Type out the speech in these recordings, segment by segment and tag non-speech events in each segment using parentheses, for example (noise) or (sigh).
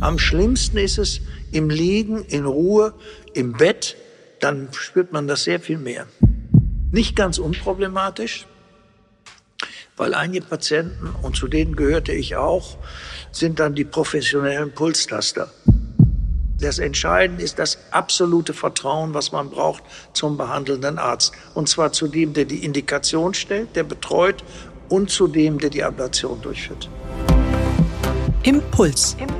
Am schlimmsten ist es im Liegen, in Ruhe, im Bett, dann spürt man das sehr viel mehr. Nicht ganz unproblematisch, weil einige Patienten, und zu denen gehörte ich auch, sind dann die professionellen Pulstaster. Das Entscheidende ist das absolute Vertrauen, was man braucht zum behandelnden Arzt. Und zwar zu dem, der die Indikation stellt, der betreut und zu dem, der die Ablation durchführt. Impuls. Impuls.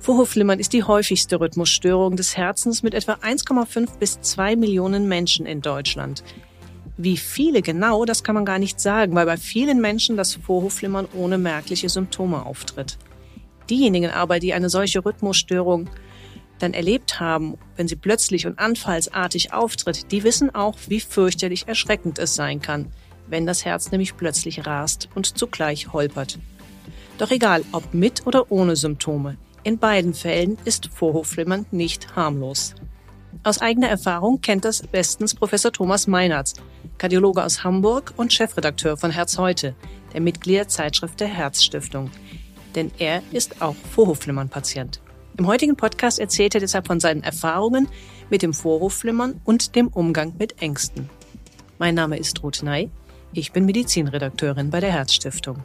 Vorhofflimmern ist die häufigste Rhythmusstörung des Herzens mit etwa 1,5 bis 2 Millionen Menschen in Deutschland. Wie viele genau, das kann man gar nicht sagen, weil bei vielen Menschen das Vorhofflimmern ohne merkliche Symptome auftritt. Diejenigen aber, die eine solche Rhythmusstörung dann erlebt haben, wenn sie plötzlich und anfallsartig auftritt, die wissen auch, wie fürchterlich erschreckend es sein kann, wenn das Herz nämlich plötzlich rast und zugleich holpert. Doch egal, ob mit oder ohne Symptome, in beiden Fällen ist Vorhofflimmern nicht harmlos. Aus eigener Erfahrung kennt das bestens Professor Thomas Meinertz, Kardiologe aus Hamburg und Chefredakteur von Herz heute, der Mitgliederzeitschrift der Herzstiftung. Denn er ist auch Vorhofflimmern-Patient. Im heutigen Podcast erzählt er deshalb von seinen Erfahrungen mit dem Vorhofflimmern und dem Umgang mit Ängsten. Mein Name ist Ruth Ney. Ich bin Medizinredakteurin bei der Herzstiftung.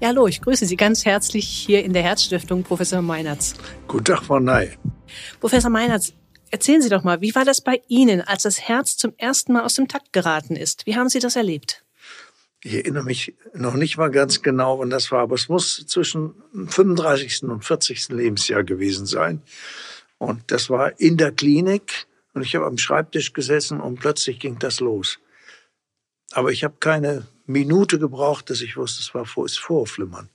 Ja, hallo, ich grüße Sie ganz herzlich hier in der Herzstiftung, Professor Meinertz. Guten Tag, Frau Ney. Professor Meinertz, erzählen Sie doch mal, wie war das bei Ihnen, als das Herz zum ersten Mal aus dem Takt geraten ist? Wie haben Sie das erlebt? Ich erinnere mich noch nicht mal ganz genau, wann das war, aber es muss zwischen 35. und 40. Lebensjahr gewesen sein. Und das war in der Klinik und ich habe am Schreibtisch gesessen und plötzlich ging das los. Aber ich habe keine Minute gebraucht, dass ich wusste, es war vor, ist Vorflimmern.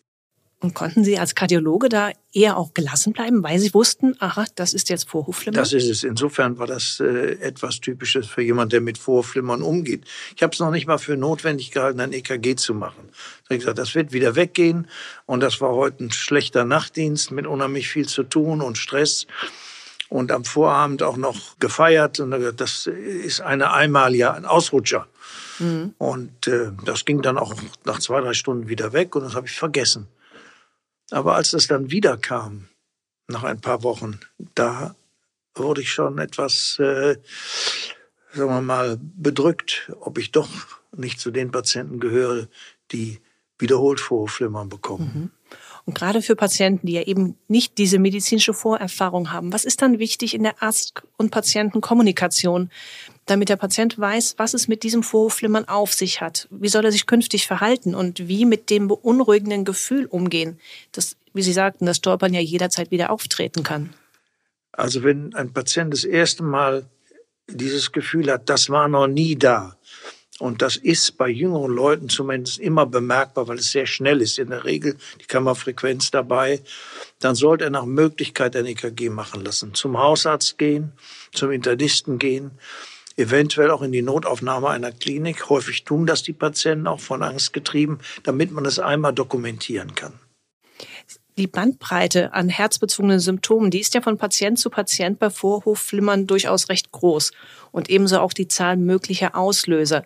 Und konnten Sie als Kardiologe da eher auch gelassen bleiben, weil Sie wussten, aha, das ist jetzt Vorhofflimmern? Das ist es. Insofern war das äh, etwas Typisches für jemanden, der mit Vorhofflimmern umgeht. Ich habe es noch nicht mal für notwendig gehalten, ein EKG zu machen. Ich habe gesagt, das wird wieder weggehen. Und das war heute ein schlechter Nachtdienst mit unheimlich viel zu tun und Stress. Und am Vorabend auch noch gefeiert. Und das ist eine einmalige, ein Ausrutscher. Mhm. Und äh, das ging dann auch nach zwei, drei Stunden wieder weg und das habe ich vergessen. Aber als das dann wieder kam, nach ein paar Wochen, da wurde ich schon etwas, äh, sagen wir mal, bedrückt, ob ich doch nicht zu den Patienten gehöre, die wiederholt Vorflimmern bekommen. Mhm. Und gerade für Patienten, die ja eben nicht diese medizinische Vorerfahrung haben, was ist dann wichtig in der Arzt- und Patientenkommunikation, damit der Patient weiß, was es mit diesem Vorhofflimmern auf sich hat? Wie soll er sich künftig verhalten und wie mit dem beunruhigenden Gefühl umgehen, das, wie Sie sagten, das Stolpern ja jederzeit wieder auftreten kann? Also wenn ein Patient das erste Mal dieses Gefühl hat, das war noch nie da, und das ist bei jüngeren Leuten zumindest immer bemerkbar, weil es sehr schnell ist. In der Regel die Kammerfrequenz dabei. Dann sollte er nach Möglichkeit ein EKG machen lassen. Zum Hausarzt gehen, zum Internisten gehen, eventuell auch in die Notaufnahme einer Klinik. Häufig tun das die Patienten auch von Angst getrieben, damit man es einmal dokumentieren kann. Die Bandbreite an herzbezogenen Symptomen, die ist ja von Patient zu Patient bei Vorhofflimmern durchaus recht groß und ebenso auch die Zahl möglicher Auslöser.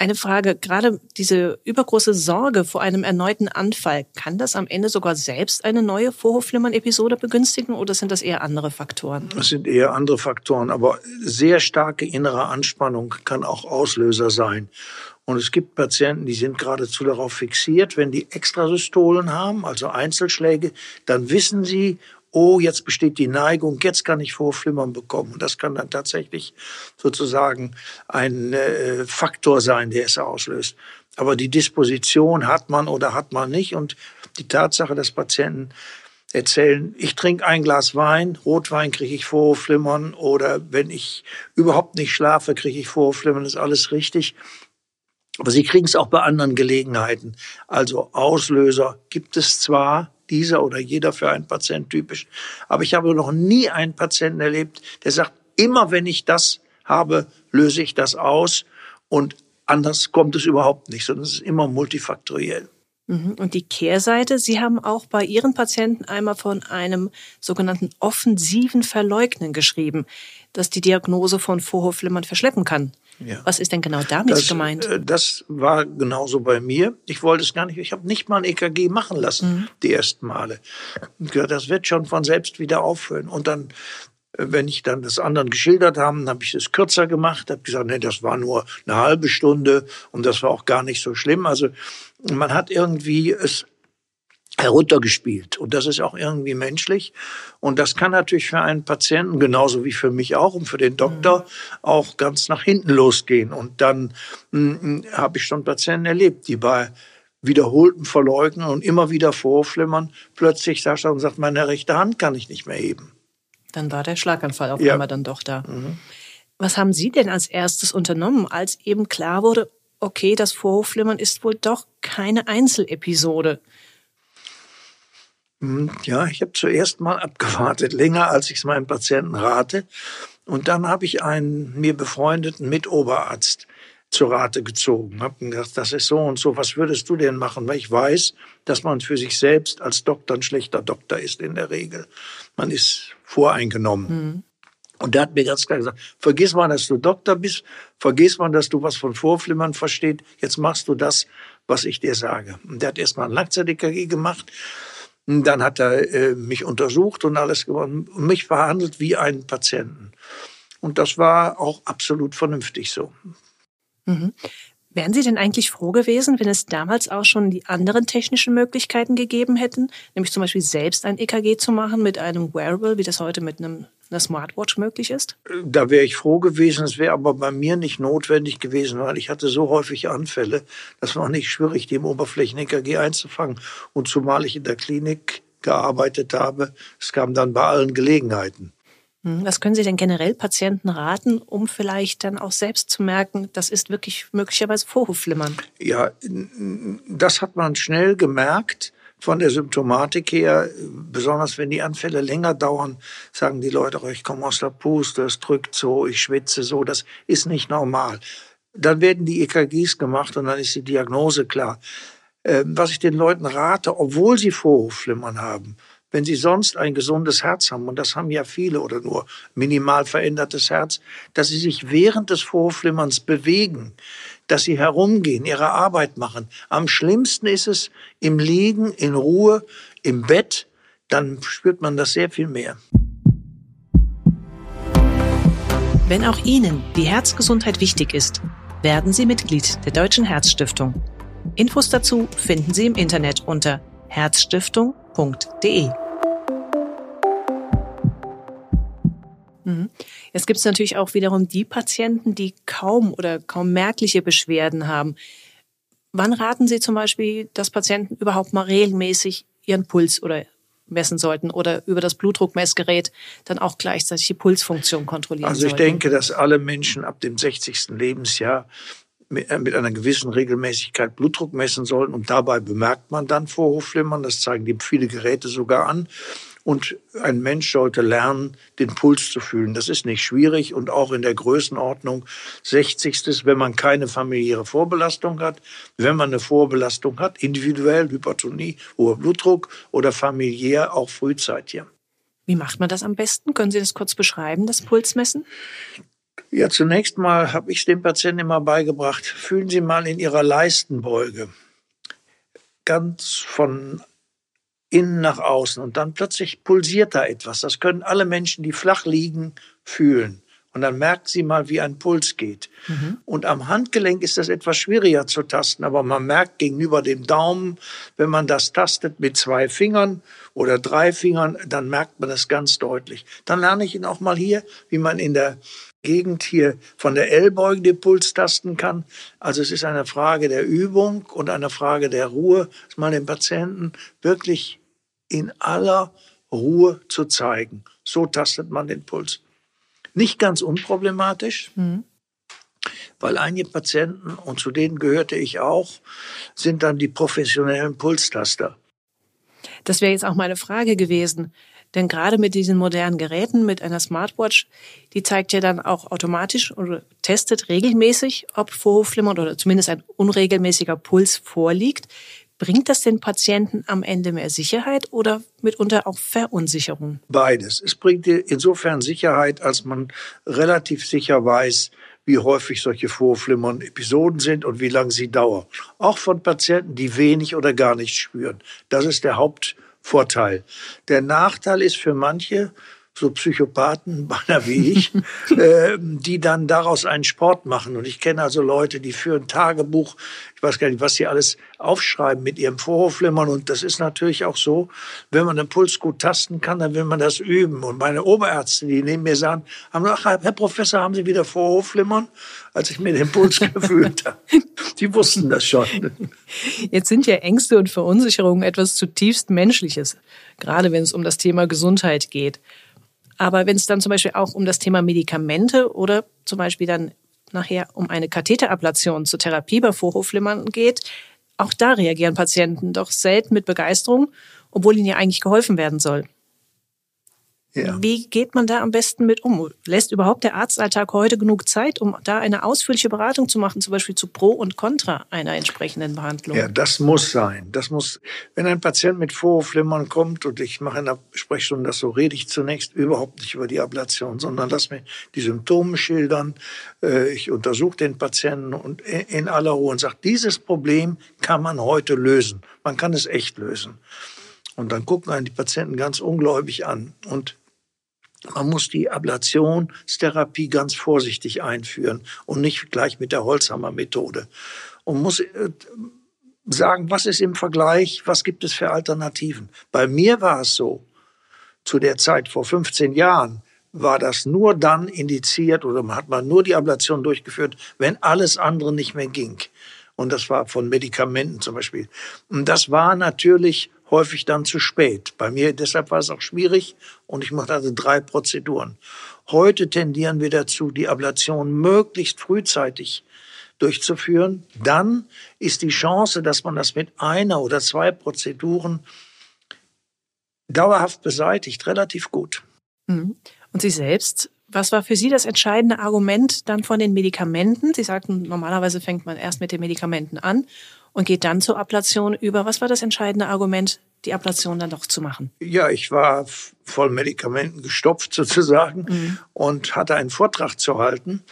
Eine Frage, gerade diese übergroße Sorge vor einem erneuten Anfall, kann das am Ende sogar selbst eine neue Vorhofflimmern-Episode begünstigen oder sind das eher andere Faktoren? Das sind eher andere Faktoren, aber sehr starke innere Anspannung kann auch Auslöser sein. Und es gibt Patienten, die sind geradezu darauf fixiert, wenn die Extrasystolen haben, also Einzelschläge, dann wissen sie, oh, jetzt besteht die Neigung, jetzt kann ich Vorflimmern bekommen. Und das kann dann tatsächlich sozusagen ein äh, Faktor sein, der es auslöst. Aber die Disposition hat man oder hat man nicht. Und die Tatsache, dass Patienten erzählen, ich trinke ein Glas Wein, Rotwein kriege ich Vorflimmern oder wenn ich überhaupt nicht schlafe, kriege ich Vorflimmern, ist alles richtig. Aber sie kriegen es auch bei anderen Gelegenheiten. Also Auslöser gibt es zwar, dieser oder jeder für einen Patient typisch. Aber ich habe noch nie einen Patienten erlebt, der sagt, immer wenn ich das habe, löse ich das aus und anders kommt es überhaupt nicht, sondern es ist immer multifaktoriell. Mhm. Und die Kehrseite, Sie haben auch bei Ihren Patienten einmal von einem sogenannten offensiven Verleugnen geschrieben, das die Diagnose von Vorhofflimmern verschleppen kann. Ja. Was ist denn genau damit das, gemeint? Äh, das war genauso bei mir. Ich wollte es gar nicht. Ich habe nicht mal ein EKG machen lassen, mhm. die ersten Male. Das wird schon von selbst wieder aufhören. Und dann wenn ich dann das anderen geschildert haben, dann habe ich es kürzer gemacht, habe gesagt, nee, das war nur eine halbe Stunde und das war auch gar nicht so schlimm. Also man hat irgendwie es heruntergespielt. Und das ist auch irgendwie menschlich. Und das kann natürlich für einen Patienten, genauso wie für mich auch und für den Doktor, mhm. auch ganz nach hinten losgehen. Und dann hm, habe ich schon Patienten erlebt, die bei wiederholten Verleugnen und immer wieder Vorflimmern plötzlich da und sagt, meine rechte Hand kann ich nicht mehr heben. Dann war der Schlaganfall auf ja. einmal dann doch da. Mhm. Was haben Sie denn als erstes unternommen, als eben klar wurde, okay, das Vorhofflimmern ist wohl doch keine Einzelepisode? Mhm, ja, ich habe zuerst mal abgewartet, länger als ich es meinen Patienten rate. Und dann habe ich einen mir befreundeten Mitoberarzt zur Rate gezogen. Habe gedacht, das ist so und so, was würdest du denn machen? Weil ich weiß, dass man für sich selbst als Doktor ein schlechter Doktor ist in der Regel. Man ist voreingenommen. Mhm. Und der hat mir ganz klar gesagt, vergiss mal, dass du Doktor bist, vergiss mal, dass du was von Vorflimmern verstehst, jetzt machst du das, was ich dir sage. Und der hat erstmal ein Langzeit-EKG gemacht, dann hat er äh, mich untersucht und alles gewonnen, und mich behandelt wie einen Patienten. Und das war auch absolut vernünftig so. Mhm. Wären Sie denn eigentlich froh gewesen, wenn es damals auch schon die anderen technischen Möglichkeiten gegeben hätten, nämlich zum Beispiel selbst ein EKG zu machen mit einem Wearable, wie das heute mit einem einer Smartwatch möglich ist? Da wäre ich froh gewesen. Es wäre aber bei mir nicht notwendig gewesen, weil ich hatte so häufig Anfälle, das war nicht schwierig, die im Oberflächen-EKG einzufangen. Und zumal ich in der Klinik gearbeitet habe, es kam dann bei allen Gelegenheiten. Hm, was können Sie denn generell Patienten raten, um vielleicht dann auch selbst zu merken, das ist wirklich möglicherweise Vorhofflimmern? Ja, das hat man schnell gemerkt von der Symptomatik her, besonders wenn die Anfälle länger dauern, sagen die Leute, oh, ich komme aus der Puste, es drückt so, ich schwitze so, das ist nicht normal. Dann werden die EKGs gemacht und dann ist die Diagnose klar. Ähm, was ich den Leuten rate, obwohl sie Vorhofflimmern haben, wenn sie sonst ein gesundes Herz haben, und das haben ja viele oder nur minimal verändertes Herz, dass sie sich während des Vorflimmerns bewegen, dass sie herumgehen, ihre Arbeit machen. Am schlimmsten ist es im Liegen, in Ruhe, im Bett, dann spürt man das sehr viel mehr. Wenn auch Ihnen die Herzgesundheit wichtig ist, werden Sie Mitglied der Deutschen Herzstiftung. Infos dazu finden Sie im Internet unter herzstiftung.de. Mhm. Jetzt gibt es natürlich auch wiederum die Patienten, die kaum oder kaum merkliche Beschwerden haben. Wann raten Sie zum Beispiel, dass Patienten überhaupt mal regelmäßig ihren Puls oder messen sollten oder über das Blutdruckmessgerät dann auch gleichzeitig die Pulsfunktion kontrollieren Also ich sollten? denke, dass alle Menschen ab dem 60. Lebensjahr mit, äh, mit einer gewissen Regelmäßigkeit Blutdruck messen sollten. Und dabei bemerkt man dann Vorhofflimmern. Das zeigen die viele Geräte sogar an. Und ein Mensch sollte lernen, den Puls zu fühlen. Das ist nicht schwierig und auch in der Größenordnung 60. wenn man keine familiäre Vorbelastung hat. Wenn man eine Vorbelastung hat, individuell Hypertonie, hoher Blutdruck oder familiär auch frühzeitig. Wie macht man das am besten? Können Sie das kurz beschreiben, das Pulsmessen? Ja, zunächst mal habe ich dem Patienten immer beigebracht, fühlen Sie mal in Ihrer Leistenbeuge ganz von innen nach außen und dann plötzlich pulsiert da etwas. Das können alle Menschen, die flach liegen, fühlen. Und dann merkt sie mal, wie ein Puls geht. Mhm. Und am Handgelenk ist das etwas schwieriger zu tasten, aber man merkt gegenüber dem Daumen, wenn man das tastet mit zwei Fingern oder drei Fingern, dann merkt man das ganz deutlich. Dann lerne ich ihn auch mal hier, wie man in der Gegend hier von der Ellbeuge den Puls tasten kann. Also es ist eine Frage der Übung und eine Frage der Ruhe, dass man den Patienten wirklich in aller Ruhe zu zeigen. So tastet man den Puls. Nicht ganz unproblematisch, mhm. weil einige Patienten, und zu denen gehörte ich auch, sind dann die professionellen Pulstaster. Das wäre jetzt auch meine Frage gewesen. Denn gerade mit diesen modernen Geräten, mit einer Smartwatch, die zeigt ja dann auch automatisch oder testet regelmäßig, ob Vorhofflimmern oder zumindest ein unregelmäßiger Puls vorliegt. Bringt das den Patienten am Ende mehr Sicherheit oder mitunter auch Verunsicherung? Beides. Es bringt insofern Sicherheit, als man relativ sicher weiß, wie häufig solche Vorflimmern Episoden sind und wie lange sie dauern. Auch von Patienten, die wenig oder gar nichts spüren. Das ist der Hauptvorteil. Der Nachteil ist für manche, so Psychopathen, (laughs) beinahe wie ich, (laughs) äh, die dann daraus einen Sport machen. Und ich kenne also Leute, die führen Tagebuch, ich weiß gar nicht, was sie alles aufschreiben mit ihrem Vorhofflimmern. Und das ist natürlich auch so, wenn man den Puls gut tasten kann, dann will man das üben. Und meine Oberärzte, die neben mir sagen, haben gesagt, ach, Herr Professor, haben Sie wieder Vorhofflimmern? Als ich mir den Puls (laughs) gefühlt habe. Die wussten das schon. Jetzt sind ja Ängste und Verunsicherungen etwas zutiefst Menschliches, gerade wenn es um das Thema Gesundheit geht. Aber wenn es dann zum Beispiel auch um das Thema Medikamente oder zum Beispiel dann nachher um eine Katheterablation zur Therapie bei Vorhofflimmern geht, auch da reagieren Patienten doch selten mit Begeisterung, obwohl ihnen ja eigentlich geholfen werden soll. Ja. Wie geht man da am besten mit um? Lässt überhaupt der Arztalltag heute genug Zeit, um da eine ausführliche Beratung zu machen, zum Beispiel zu Pro und Contra einer entsprechenden Behandlung? Ja, das muss sein. Das muss, wenn ein Patient mit Vorhofflimmern kommt und ich mache in der Sprechstunde das so, rede ich zunächst überhaupt nicht über die Ablation, sondern lass mir die Symptome schildern. Äh, ich untersuche den Patienten und in aller Ruhe und sage, dieses Problem kann man heute lösen. Man kann es echt lösen. Und dann gucken einen die Patienten ganz ungläubig an. Und man muss die Ablationstherapie ganz vorsichtig einführen und nicht gleich mit der Holzhammer-Methode. Und muss äh, sagen, was ist im Vergleich, was gibt es für Alternativen. Bei mir war es so, zu der Zeit vor 15 Jahren, war das nur dann indiziert oder hat man nur die Ablation durchgeführt, wenn alles andere nicht mehr ging. Und das war von Medikamenten zum Beispiel. Und das war natürlich häufig dann zu spät. Bei mir deshalb war es auch schwierig und ich machte also drei Prozeduren. Heute tendieren wir dazu, die Ablation möglichst frühzeitig durchzuführen. Dann ist die Chance, dass man das mit einer oder zwei Prozeduren dauerhaft beseitigt, relativ gut. Mhm. Und Sie selbst, was war für Sie das entscheidende Argument dann von den Medikamenten? Sie sagten, normalerweise fängt man erst mit den Medikamenten an und geht dann zur Ablation über. Was war das entscheidende Argument, die Ablation dann doch zu machen? Ja, ich war voll Medikamenten gestopft sozusagen mhm. und hatte einen Vortrag zu halten.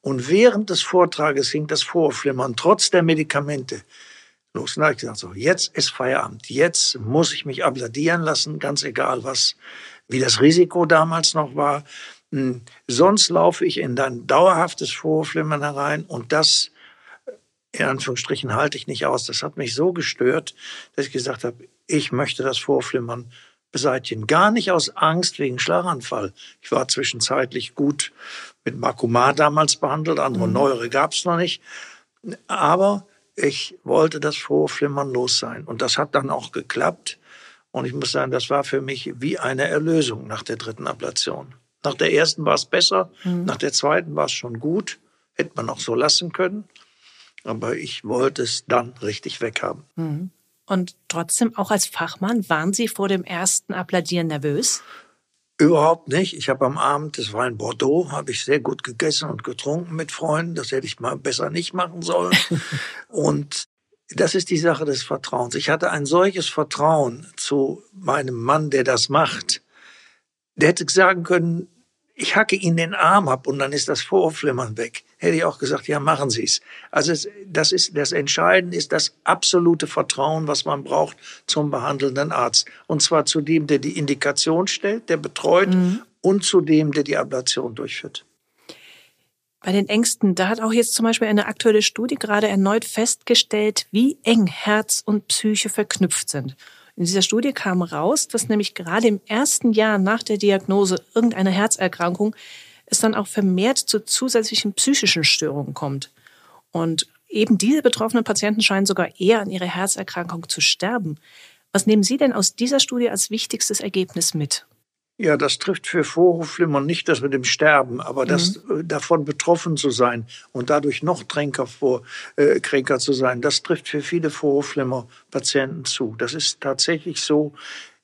Und während des Vortrages hing das Vorflimmern trotz der Medikamente los. Und da habe ich gesagt, so, jetzt ist Feierabend. Jetzt muss ich mich abladieren lassen, ganz egal was, wie das Risiko damals noch war. Hm, sonst laufe ich in ein dauerhaftes Vorflimmern herein und das in Anführungsstrichen halte ich nicht aus. Das hat mich so gestört, dass ich gesagt habe, ich möchte das Vorflimmern beseitigen. Gar nicht aus Angst wegen Schlaganfall. Ich war zwischenzeitlich gut mit Makuma damals behandelt, andere mhm. neuere gab es noch nicht. Aber ich wollte das Vorflimmern los sein. Und das hat dann auch geklappt. Und ich muss sagen, das war für mich wie eine Erlösung nach der dritten Ablation. Nach der ersten war es besser, mhm. nach der zweiten war es schon gut. Hätte man auch so lassen können aber ich wollte es dann richtig weghaben. Mhm. Und trotzdem, auch als Fachmann, waren Sie vor dem ersten Applaudieren nervös? Überhaupt nicht. Ich habe am Abend, das war in Bordeaux, habe ich sehr gut gegessen und getrunken mit Freunden. Das hätte ich mal besser nicht machen sollen. (laughs) und das ist die Sache des Vertrauens. Ich hatte ein solches Vertrauen zu meinem Mann, der das macht. Der hätte sagen können, ich hacke Ihnen den Arm ab und dann ist das Vorflimmern weg. Hätte ich auch gesagt, ja, machen Sie es. Also es, das ist das Entscheidende ist das absolute Vertrauen, was man braucht zum behandelnden Arzt. Und zwar zu dem, der die Indikation stellt, der betreut mhm. und zu dem, der die Ablation durchführt. Bei den Ängsten, da hat auch jetzt zum Beispiel eine aktuelle Studie gerade erneut festgestellt, wie eng Herz und Psyche verknüpft sind. In dieser Studie kam raus, dass nämlich gerade im ersten Jahr nach der Diagnose irgendeiner Herzerkrankung es dann auch vermehrt zu zusätzlichen psychischen Störungen kommt. Und eben diese betroffenen Patienten scheinen sogar eher an ihrer Herzerkrankung zu sterben. Was nehmen Sie denn aus dieser Studie als wichtigstes Ergebnis mit? Ja, das trifft für Vorhofflimmern nicht das mit dem Sterben, aber mhm. das äh, davon betroffen zu sein und dadurch noch kränker, vor, äh, kränker zu sein, das trifft für viele Vorhofflimmer-Patienten zu. Das ist tatsächlich so,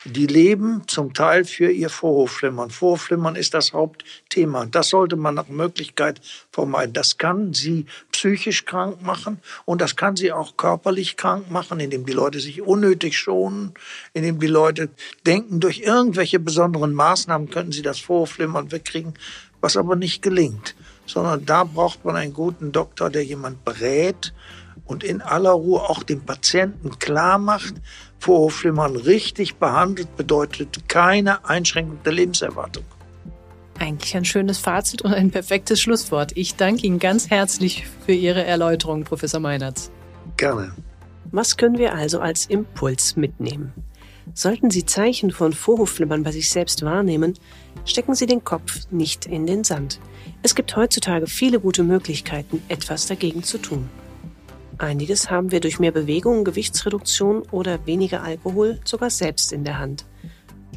die leben zum Teil für ihr Vorhofflimmern. Vorhofflimmern ist das Hauptthema. Das sollte man nach Möglichkeit vermeiden. Das kann sie psychisch krank machen und das kann sie auch körperlich krank machen, indem die Leute sich unnötig schonen, indem die Leute denken, durch irgendwelche besonderen Maßnahmen könnten sie das Vorhofflimmern wegkriegen, was aber nicht gelingt. Sondern da braucht man einen guten Doktor, der jemand berät und in aller Ruhe auch dem Patienten klar macht, Vorhofflimmern richtig behandelt bedeutet keine Einschränkung der Lebenserwartung. Eigentlich ein schönes Fazit und ein perfektes Schlusswort. Ich danke Ihnen ganz herzlich für Ihre Erläuterung, Professor Meinertz. Gerne. Was können wir also als Impuls mitnehmen? Sollten Sie Zeichen von Vorhofflimmern bei sich selbst wahrnehmen, stecken Sie den Kopf nicht in den Sand. Es gibt heutzutage viele gute Möglichkeiten, etwas dagegen zu tun. Einiges haben wir durch mehr Bewegung, Gewichtsreduktion oder weniger Alkohol sogar selbst in der Hand.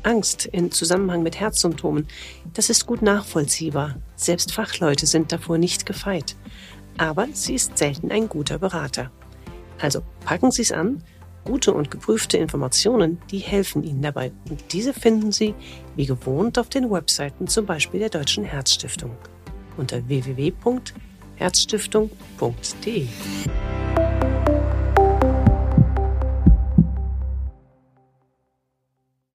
Angst in Zusammenhang mit Herzsymptomen, das ist gut nachvollziehbar. Selbst Fachleute sind davor nicht gefeit. Aber sie ist selten ein guter Berater. Also packen Sie es an. Gute und geprüfte Informationen, die helfen Ihnen dabei. Und diese finden Sie wie gewohnt auf den Webseiten zum Beispiel der Deutschen Herzstiftung unter www.herzstiftung.de.